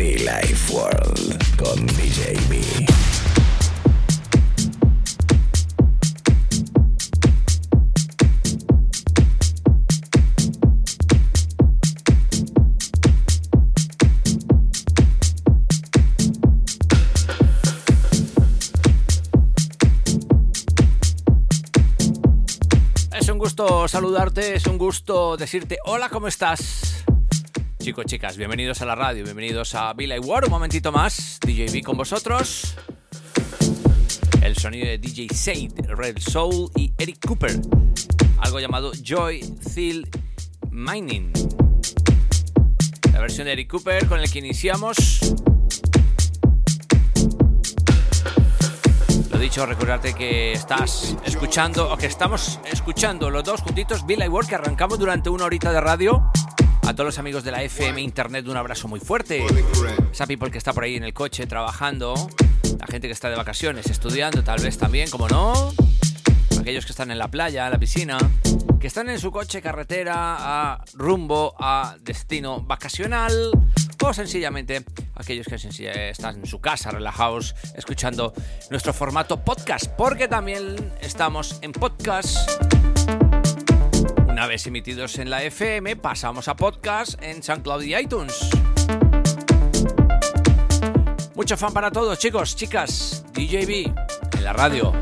Be Life World con DJ B. Es un gusto saludarte, es un gusto decirte hola, ¿cómo estás? Chicos, chicas, bienvenidos a la radio, bienvenidos a Billy War, un momentito más, DJB con vosotros. El sonido de DJ Said, Red Soul y Eric Cooper. Algo llamado Joy Thiel Mining. La versión de Eric Cooper con el que iniciamos. Lo dicho, recordarte que estás escuchando, o que estamos escuchando los dos juntitos Bill World, que arrancamos durante una horita de radio. A todos los amigos de la FM Internet, un abrazo muy fuerte. Esa people que está por ahí en el coche trabajando, la gente que está de vacaciones, estudiando, tal vez también, como no. Aquellos que están en la playa, en la piscina, que están en su coche carretera a rumbo a destino vacacional o sencillamente aquellos que están en su casa relajados escuchando nuestro formato podcast, porque también estamos en podcast. Una vez emitidos en la FM, pasamos a podcast en SoundCloud y iTunes. Mucho fan para todos, chicos, chicas. DJB en la radio.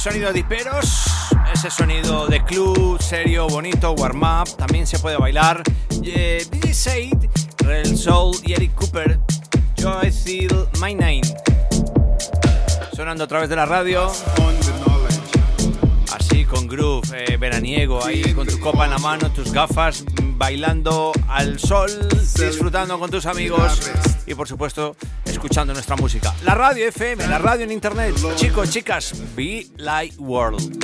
Di, eh, sonidos diperos, ese sonido de club, serio, bonito, warm up, también se puede bailar. Eh, DJ Said, Real Soul y Eric Cooper, Joy Feel My Name. Sonando a través de la radio. Así con groove, eh, veraniego, ahí con tu copa en la mano, tus gafas, bailando al sol, disfrutando con tus amigos y por supuesto escuchando nuestra música. La radio FM, la radio en internet. Chicos, chicas, Be Light World.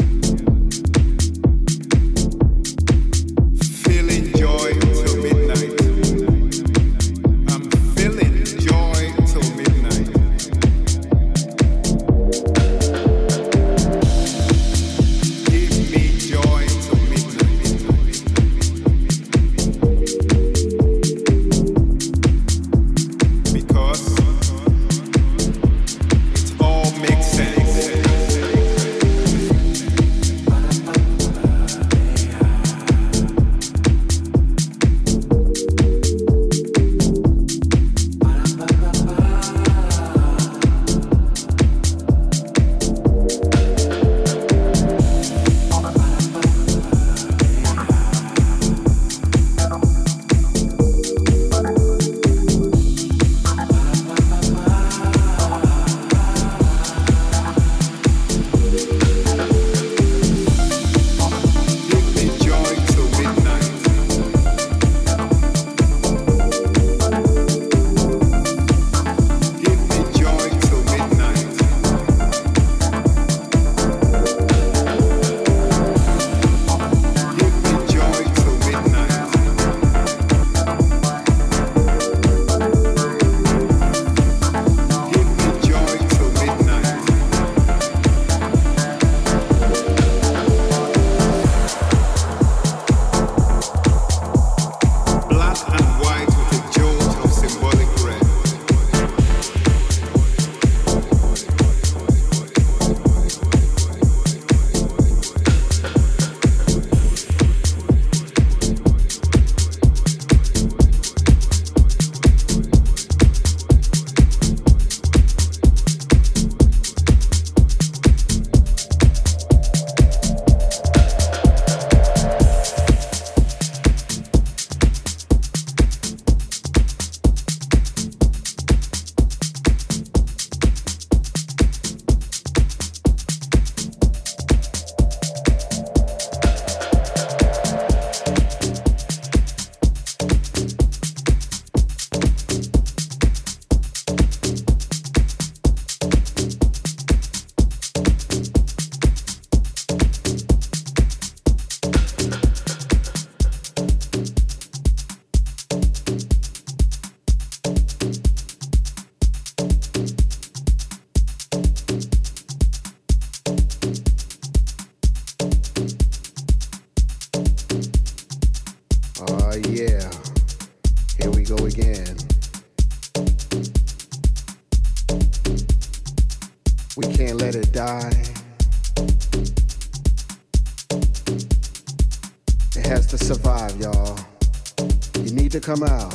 Come out.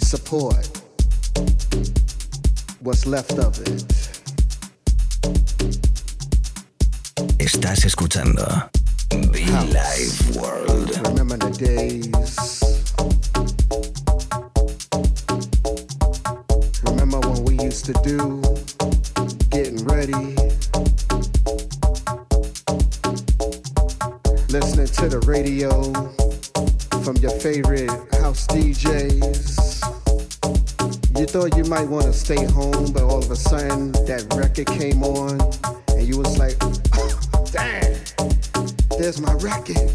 Support what's left of it. Estás escuchando Be Live World. Stay home, but all of a sudden that record came on, and you was like, oh, "Damn, there's my record."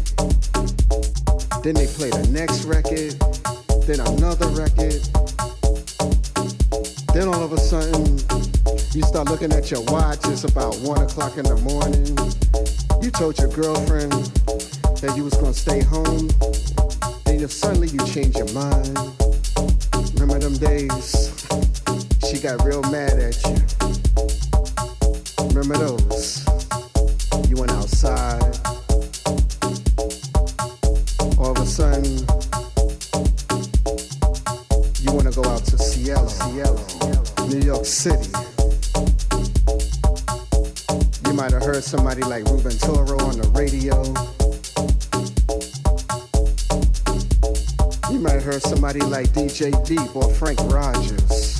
Then they play the next record, then another record. Then all of a sudden, you start looking at your watch. It's about one o'clock in the morning. You told your girlfriend that you was gonna stay home Those? You went outside. All of a sudden, you want to go out to Seattle, Seattle, New York City. You might have heard somebody like Ruben Toro on the radio. You might have heard somebody like DJ Deep or Frank Rogers.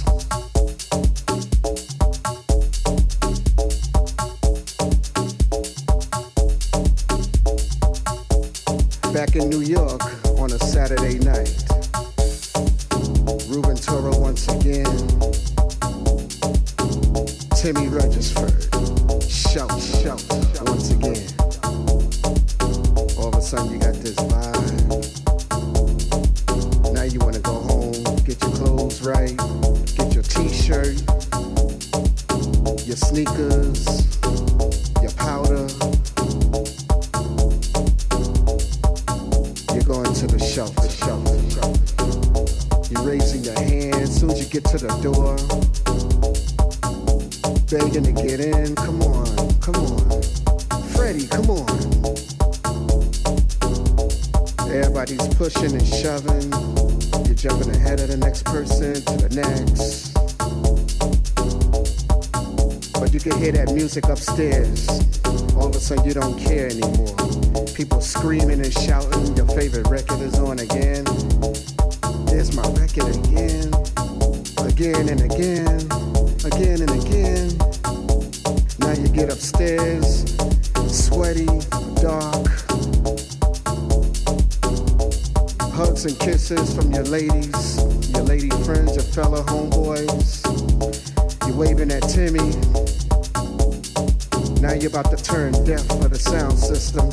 From your ladies, your lady friends, your fellow homeboys. You're waving at Timmy. Now you're about to turn deaf for the sound system.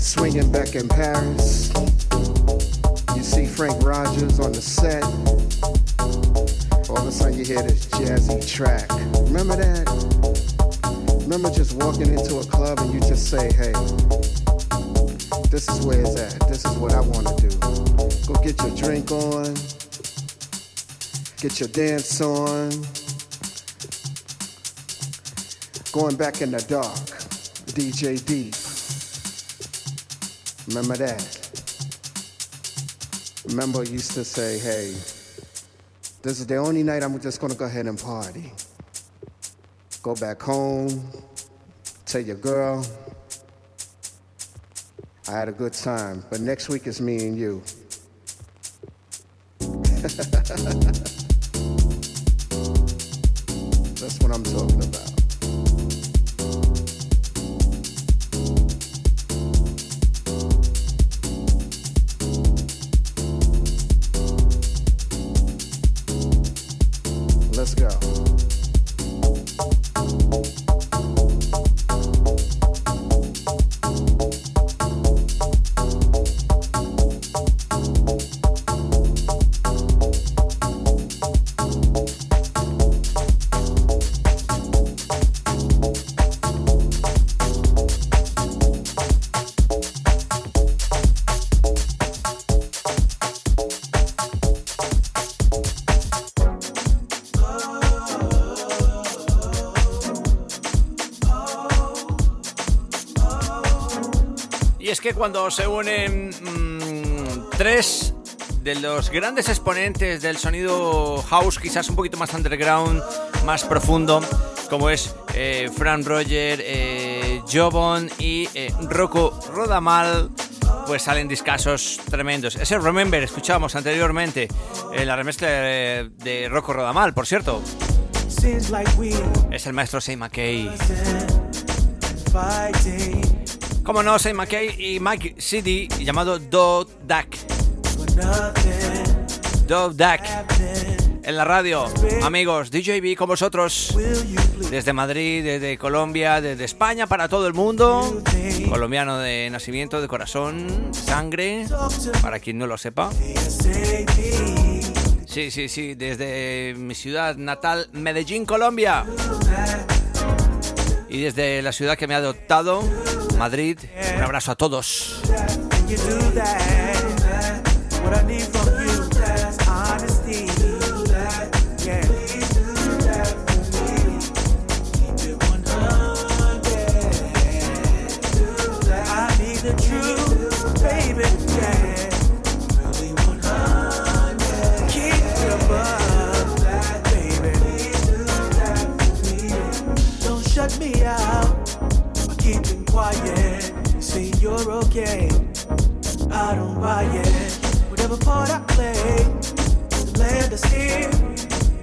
Swinging back in Paris. You see Frank Rogers on the set. All of a sudden you hear this jazzy track. Remember that? Remember just walking into a club and you just say, hey, this is where it's at. This is what I want to do. Go get your drink on. Get your dance on. Going back in the dark. DJ Deep. Remember that? Remember, I used to say, hey, this is the only night I'm just gonna go ahead and party. Go back home, tell your girl, I had a good time, but next week is me and you. That's what I'm talking about. Y es que cuando se unen mm, tres de los grandes exponentes del sonido house, quizás un poquito más underground, más profundo, como es eh, Fran Roger, eh, Jobon y eh, Rocco Rodamal, pues salen discasos tremendos. Ese Remember, escuchábamos anteriormente en la remezcla de, de Rocco Rodamal, por cierto. Es el maestro Say McKay. Como no, Say McKay y Mike City, llamado Dove Duck. Dove Duck. En la radio, amigos, DJB con vosotros. Desde Madrid, desde Colombia, desde España, para todo el mundo. Colombiano de nacimiento, de corazón, sangre, para quien no lo sepa. Sí, sí, sí, desde mi ciudad natal, Medellín, Colombia. Y desde la ciudad que me ha adoptado, Madrid, un abrazo a todos. yeah. I don't buy it. Whatever part I play, the land is here.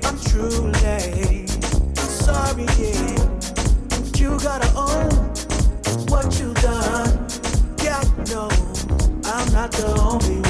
I'm truly sorry, yeah. But you gotta own what you done. God knows I'm not the only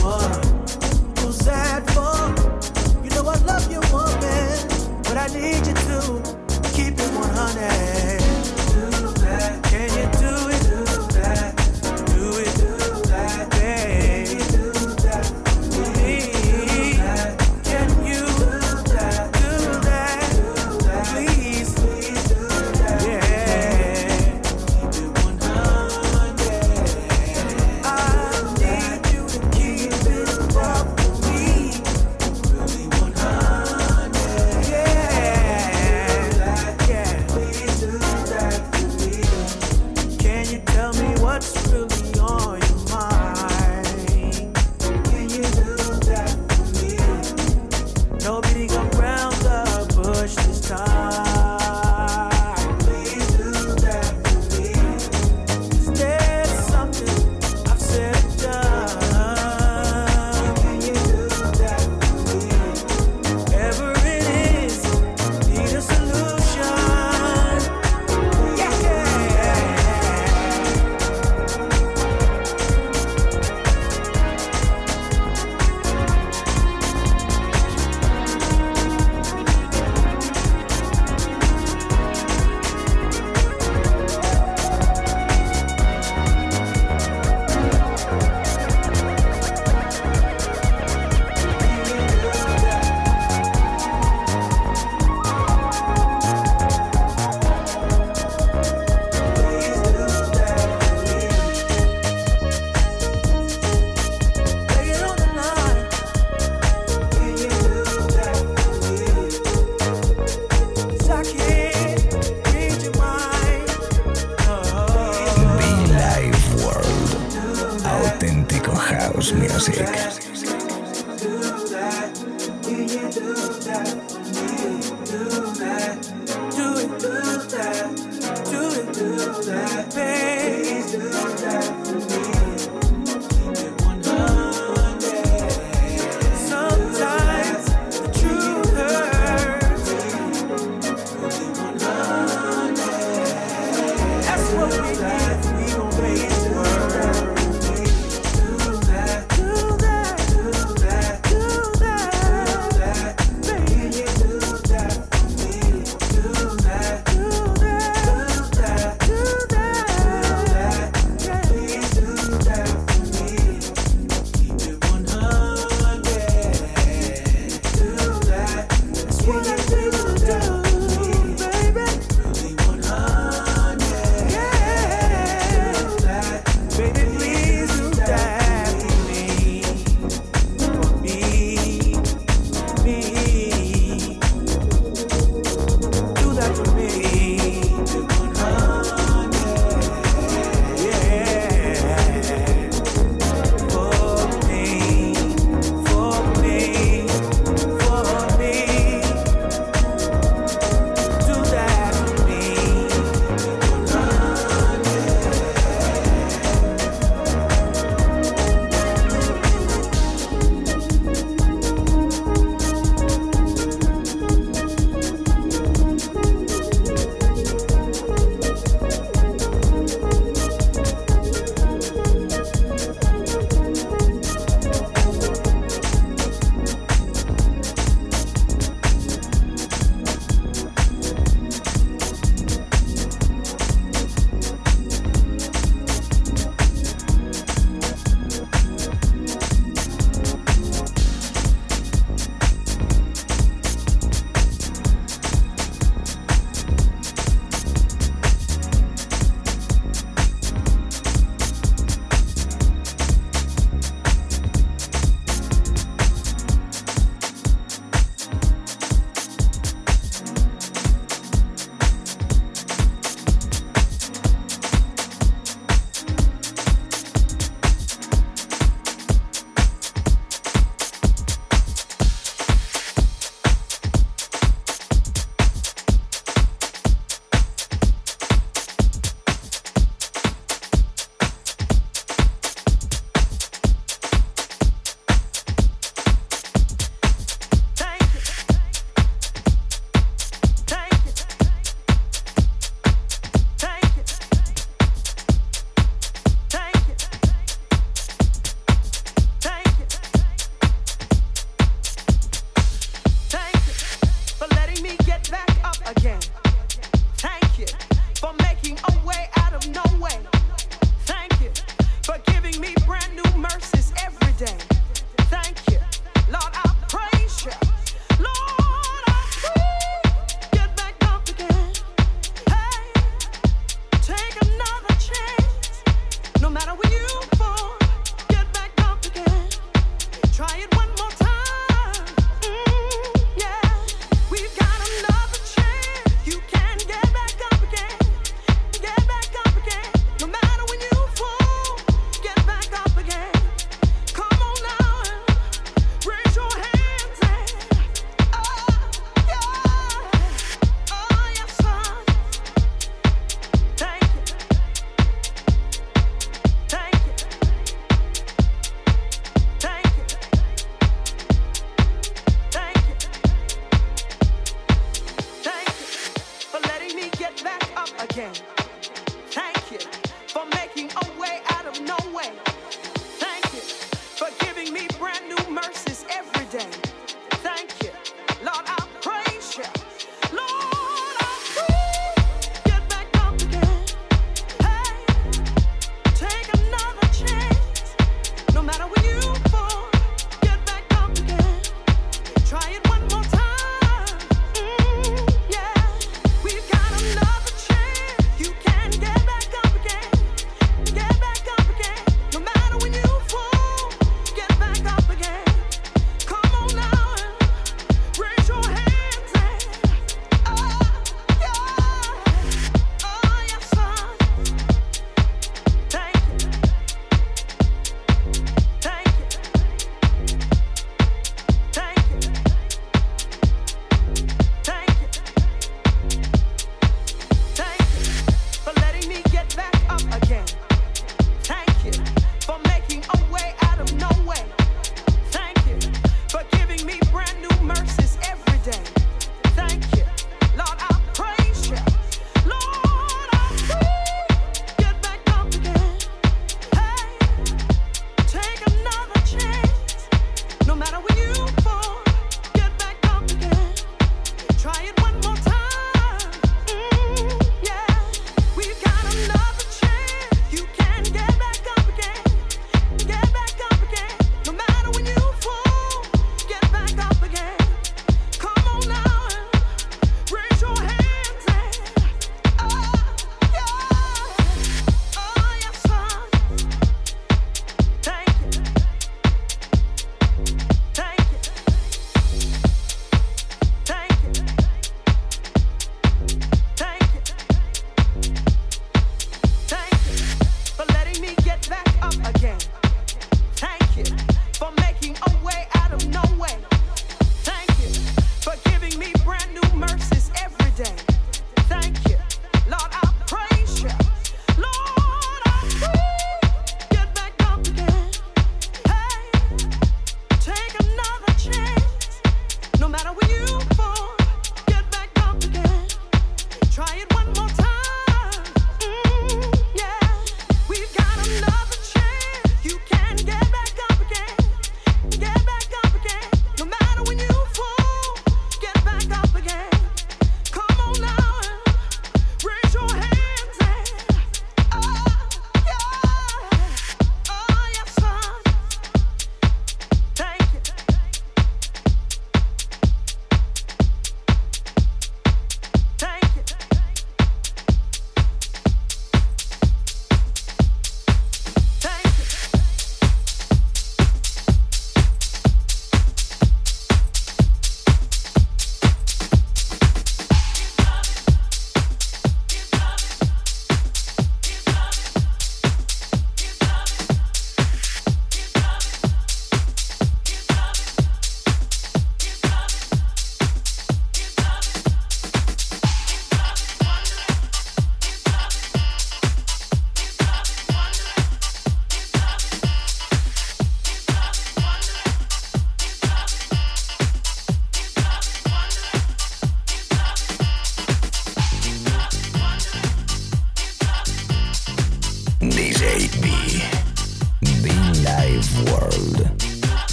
music.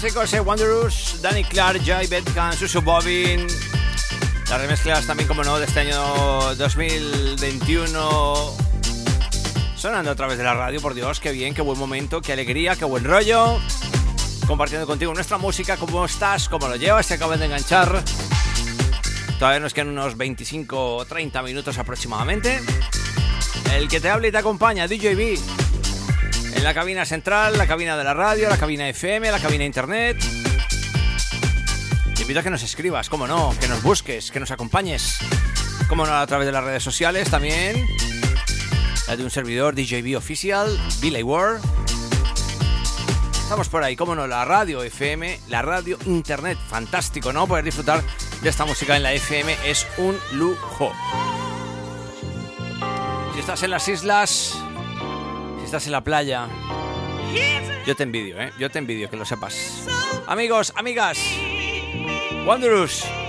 Clásico ese Wanderers, Danny Clark, Jay Betkan, Susu Bobin. Las remezclas también, como no, de este año 2021. Sonando a través de la radio, por Dios, qué bien, qué buen momento, qué alegría, qué buen rollo. Compartiendo contigo nuestra música, cómo estás, cómo lo llevas, se acaban de enganchar. Todavía nos quedan unos 25 o 30 minutos aproximadamente. El que te habla y te acompaña, DJB. En la cabina central, la cabina de la radio, la cabina FM, la cabina internet. Te invito a que nos escribas, como no, que nos busques, que nos acompañes. Como no, a través de las redes sociales también. La de un servidor DJB Oficial, Billy Ward. Estamos por ahí, como no, la radio FM, la radio internet. Fantástico, ¿no? Poder disfrutar de esta música en la FM es un lujo. Si estás en las islas, estás en la playa, yo te envidio, ¿eh? Yo te envidio, que lo sepas. Amigos, amigas, Wanderers.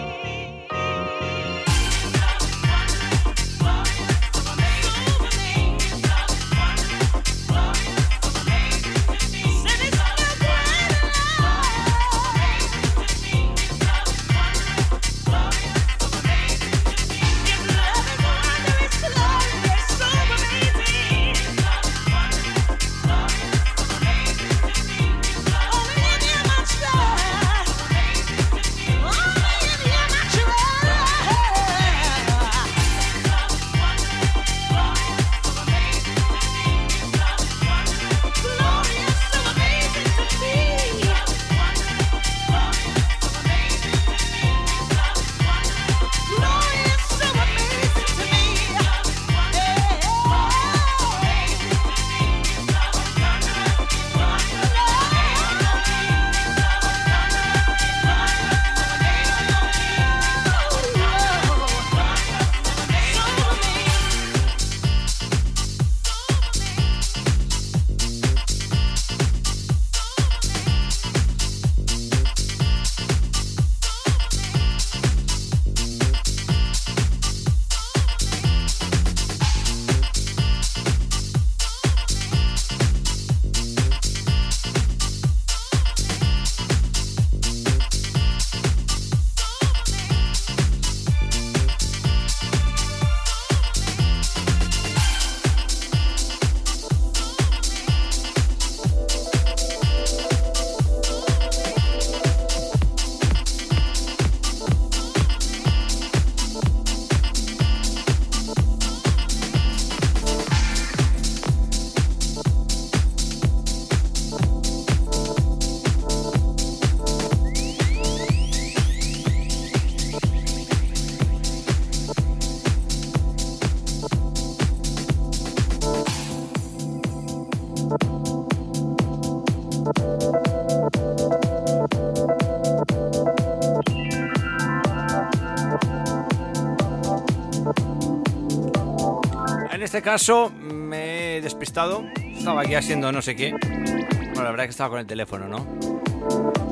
Caso me he despistado. Estaba aquí haciendo no sé qué. Bueno, la verdad es que estaba con el teléfono, ¿no?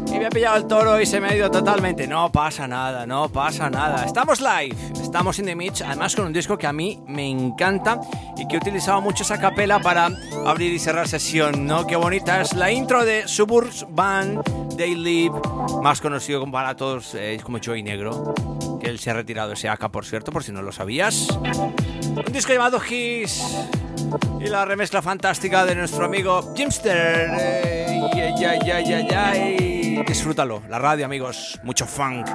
Y me ha pillado el toro y se me ha ido totalmente. No pasa nada, no pasa nada. Estamos live, estamos in the mix, además con un disco que a mí me encanta y que he utilizado mucho esa capela para abrir y cerrar sesión, ¿no? Qué bonita es la intro de Suburbs Band They Live, más conocido para todos eh, como Joey Negro, que él se ha retirado ese AK, por cierto, por si no lo sabías. Un disco llamado His y la remezcla fantástica de nuestro amigo Jimster. Disfrútalo. La radio, amigos, mucho funk.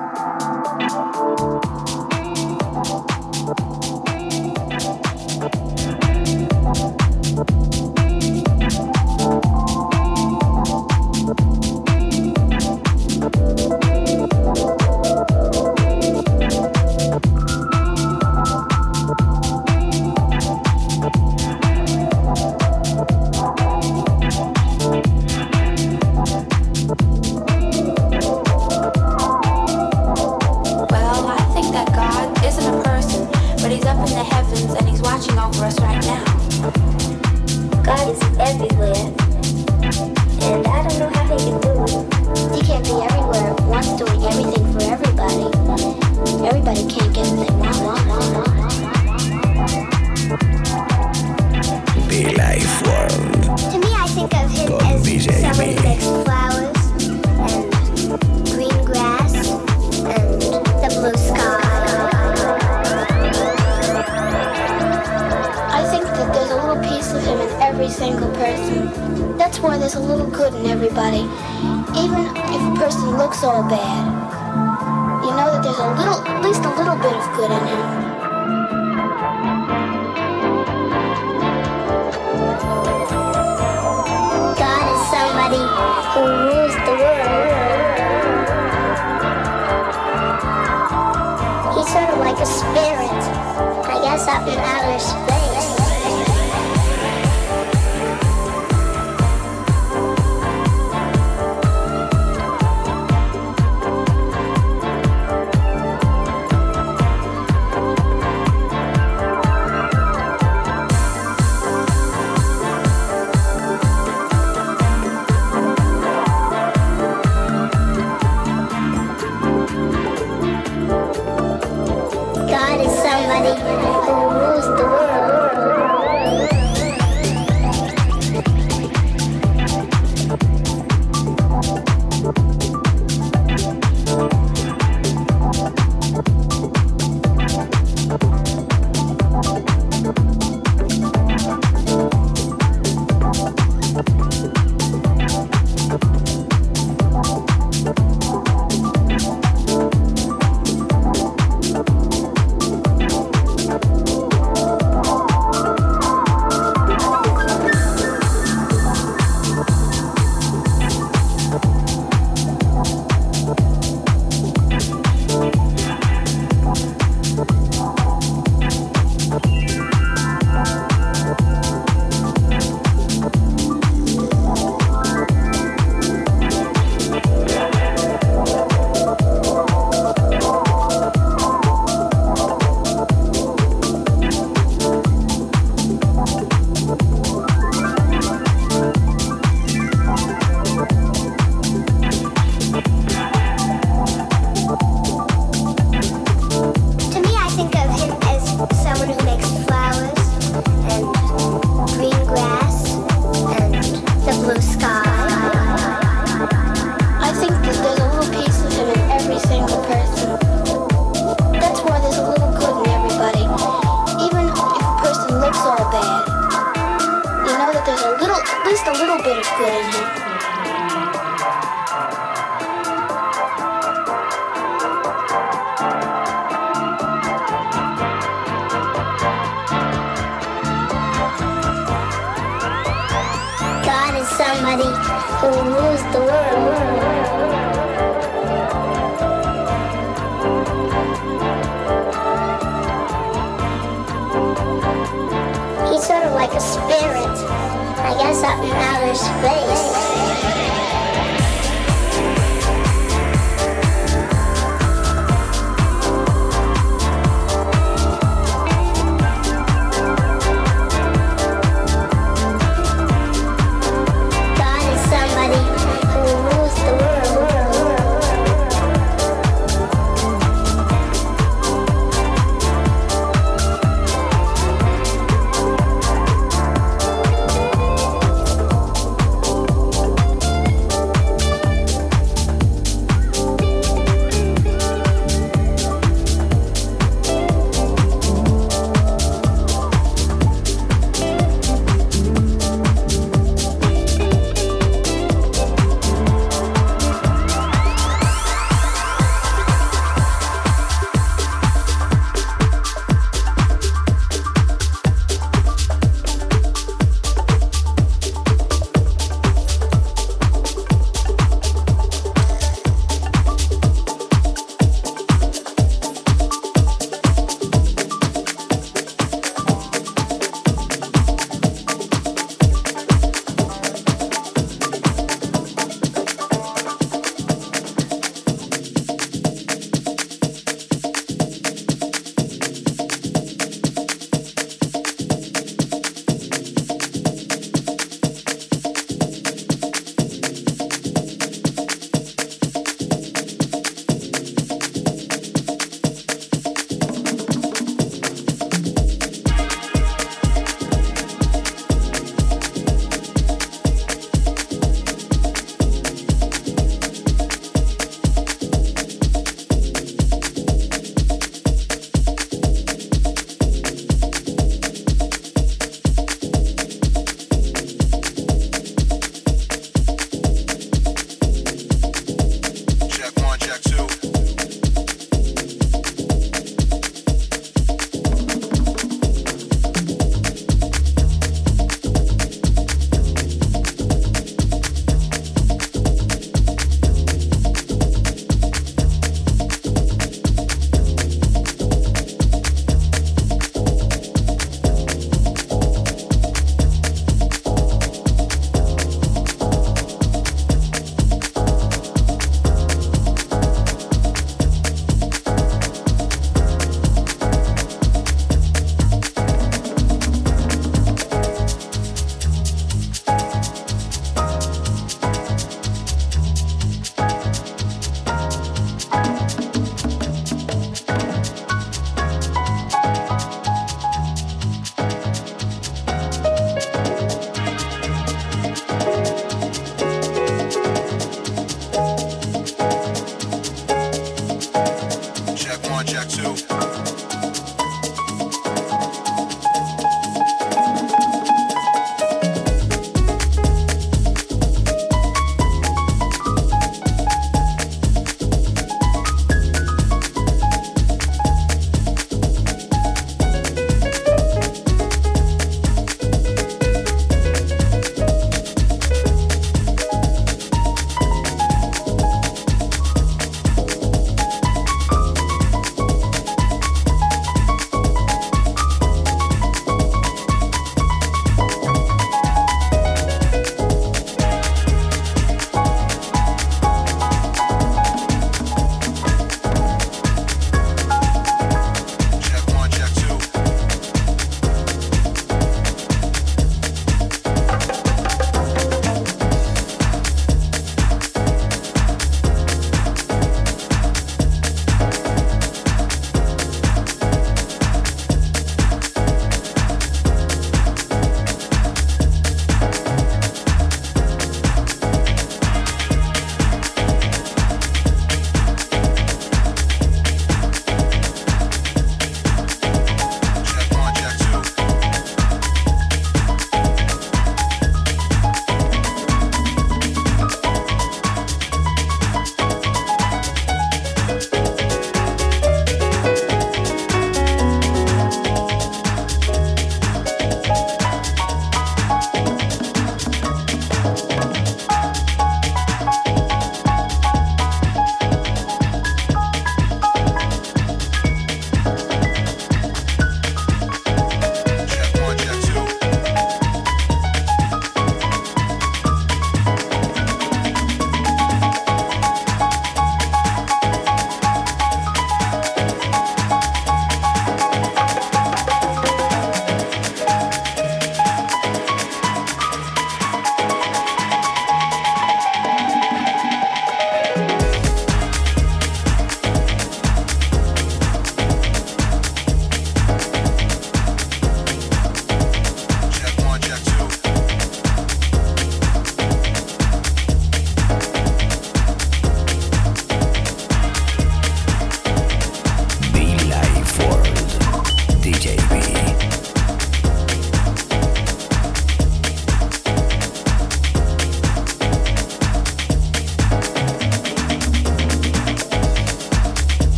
God is everywhere. And I don't know how he can do it. He can't be everywhere at once. why there's a little good in everybody. Even if a person looks all bad, you know that there's a little, at least a little bit of good in him. God is somebody who rules the world. He's sort of like a spirit, I guess, up in outer space.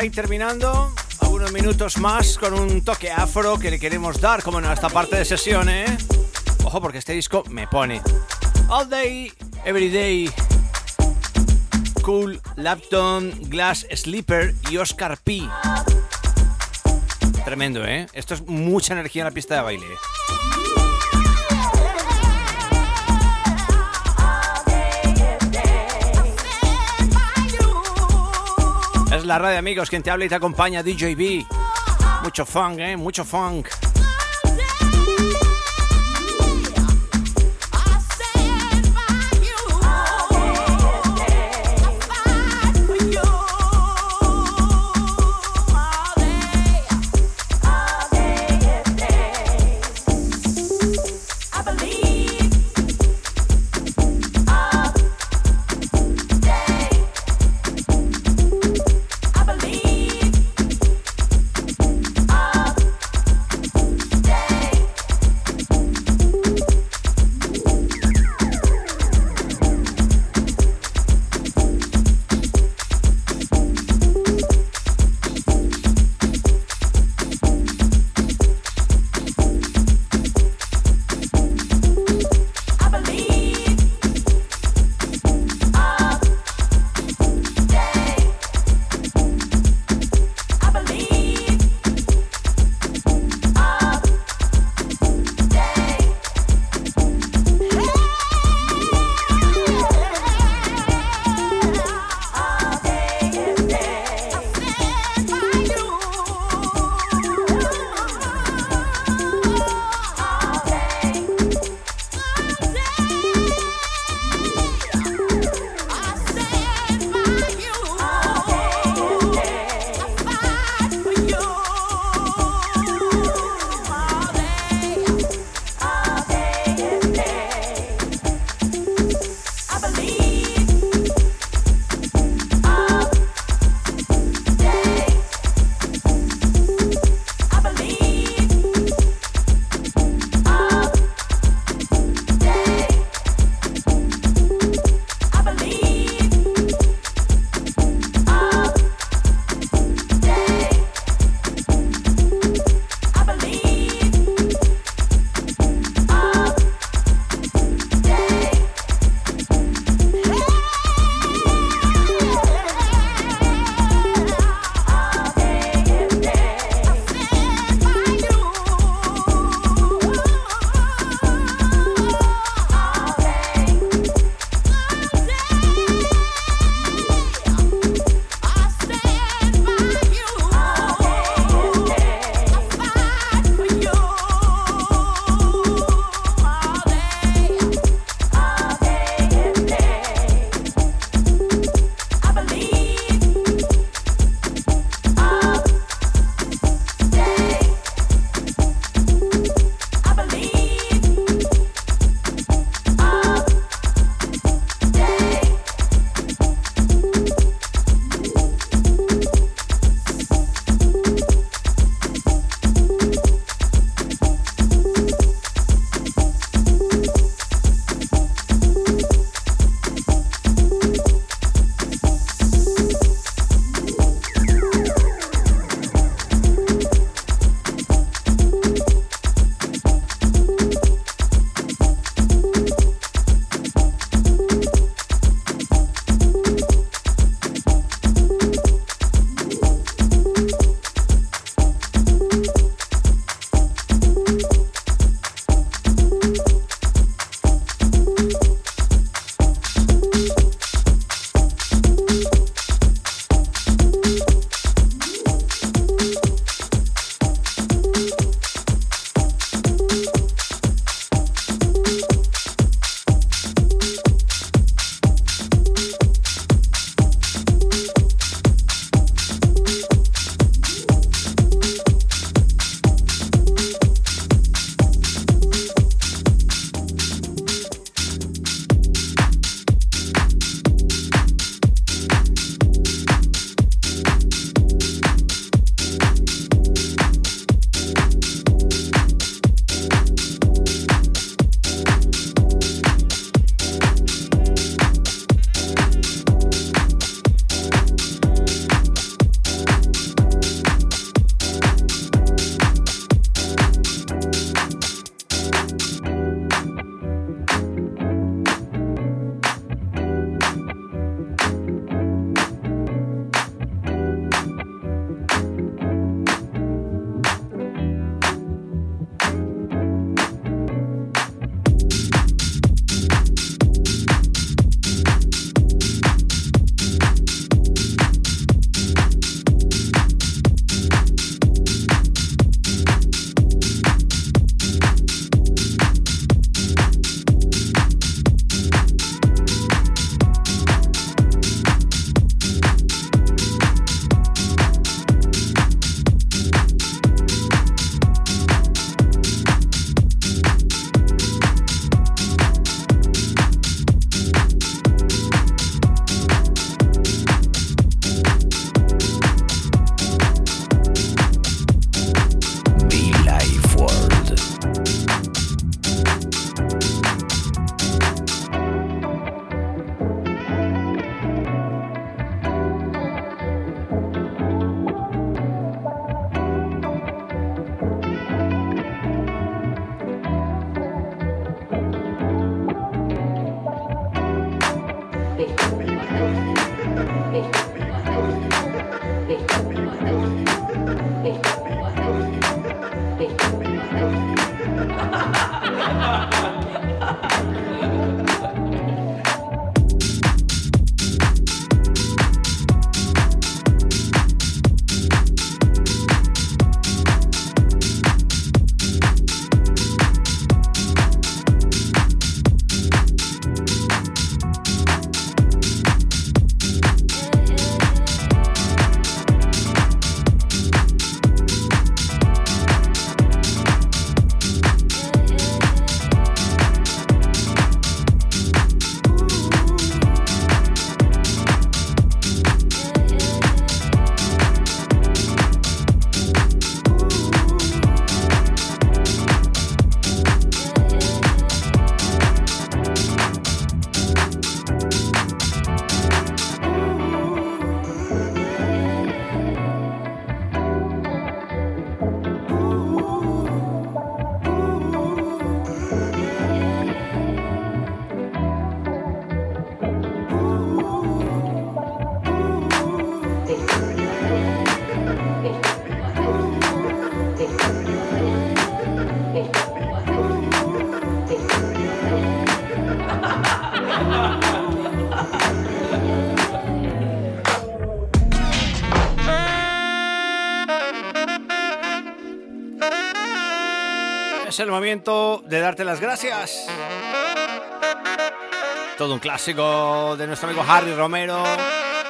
Para terminando. Algunos minutos más con un toque afro que le queremos dar, como en esta parte de sesión, ¿eh? Ojo, porque este disco me pone All Day, Every Day, Cool, Lapton, Glass Sleeper y Oscar P. Tremendo, ¿eh? Esto es mucha energía en la pista de baile. La radio, amigos, quien te habla y te acompaña, DJB. Mucho funk, ¿eh? Mucho funk. El momento de darte las gracias. Todo un clásico de nuestro amigo Harry Romero,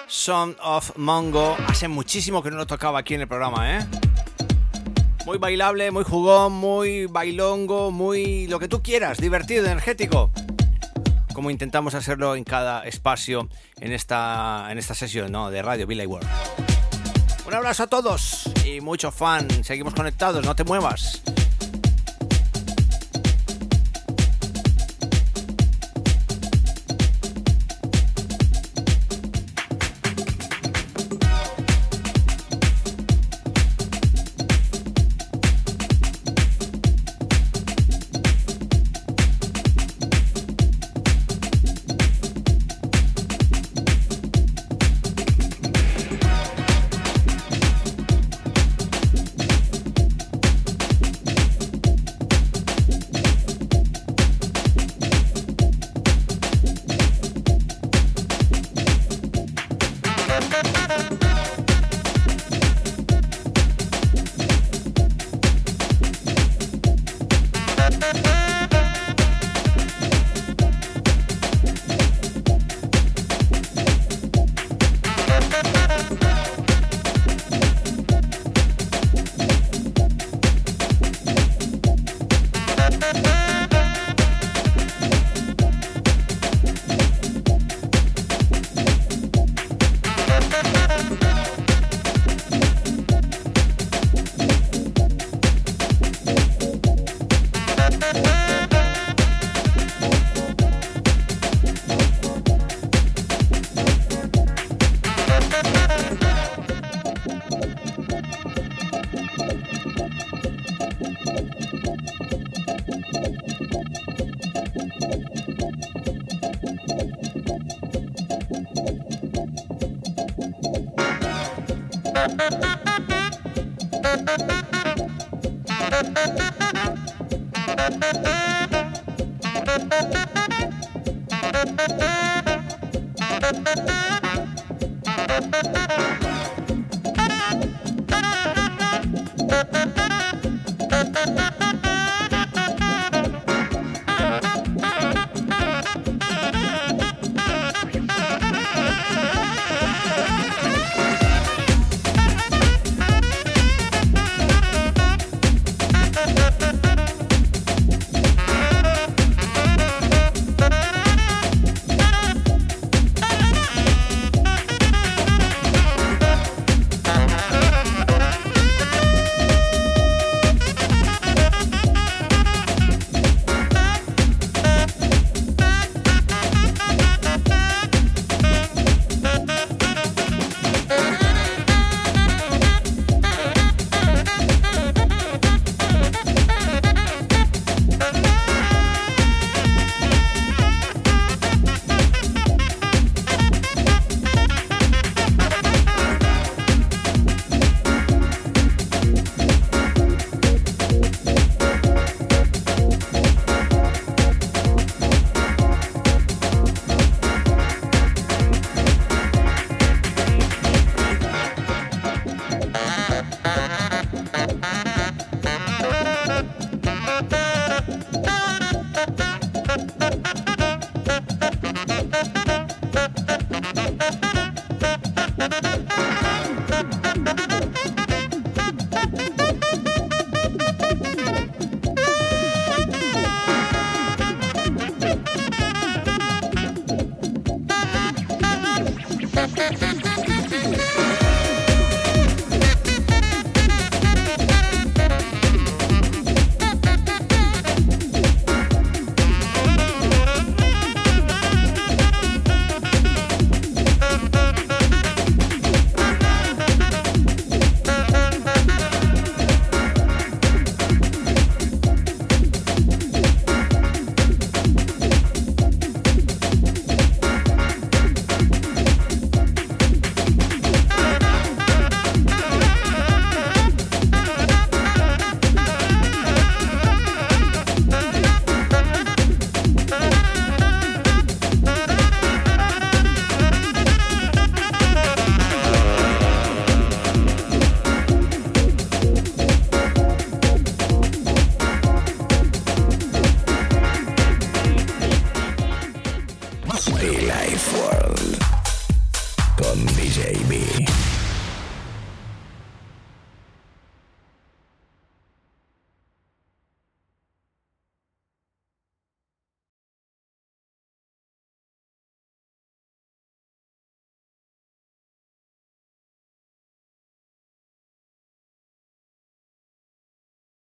Son of Mongo. Hace muchísimo que no lo tocaba aquí en el programa, ¿eh? Muy bailable, muy jugón, muy bailongo, muy lo que tú quieras, divertido, energético. Como intentamos hacerlo en cada espacio en esta, en esta sesión de Radio Billy World. Un abrazo a todos y mucho fan. Seguimos conectados, no te muevas.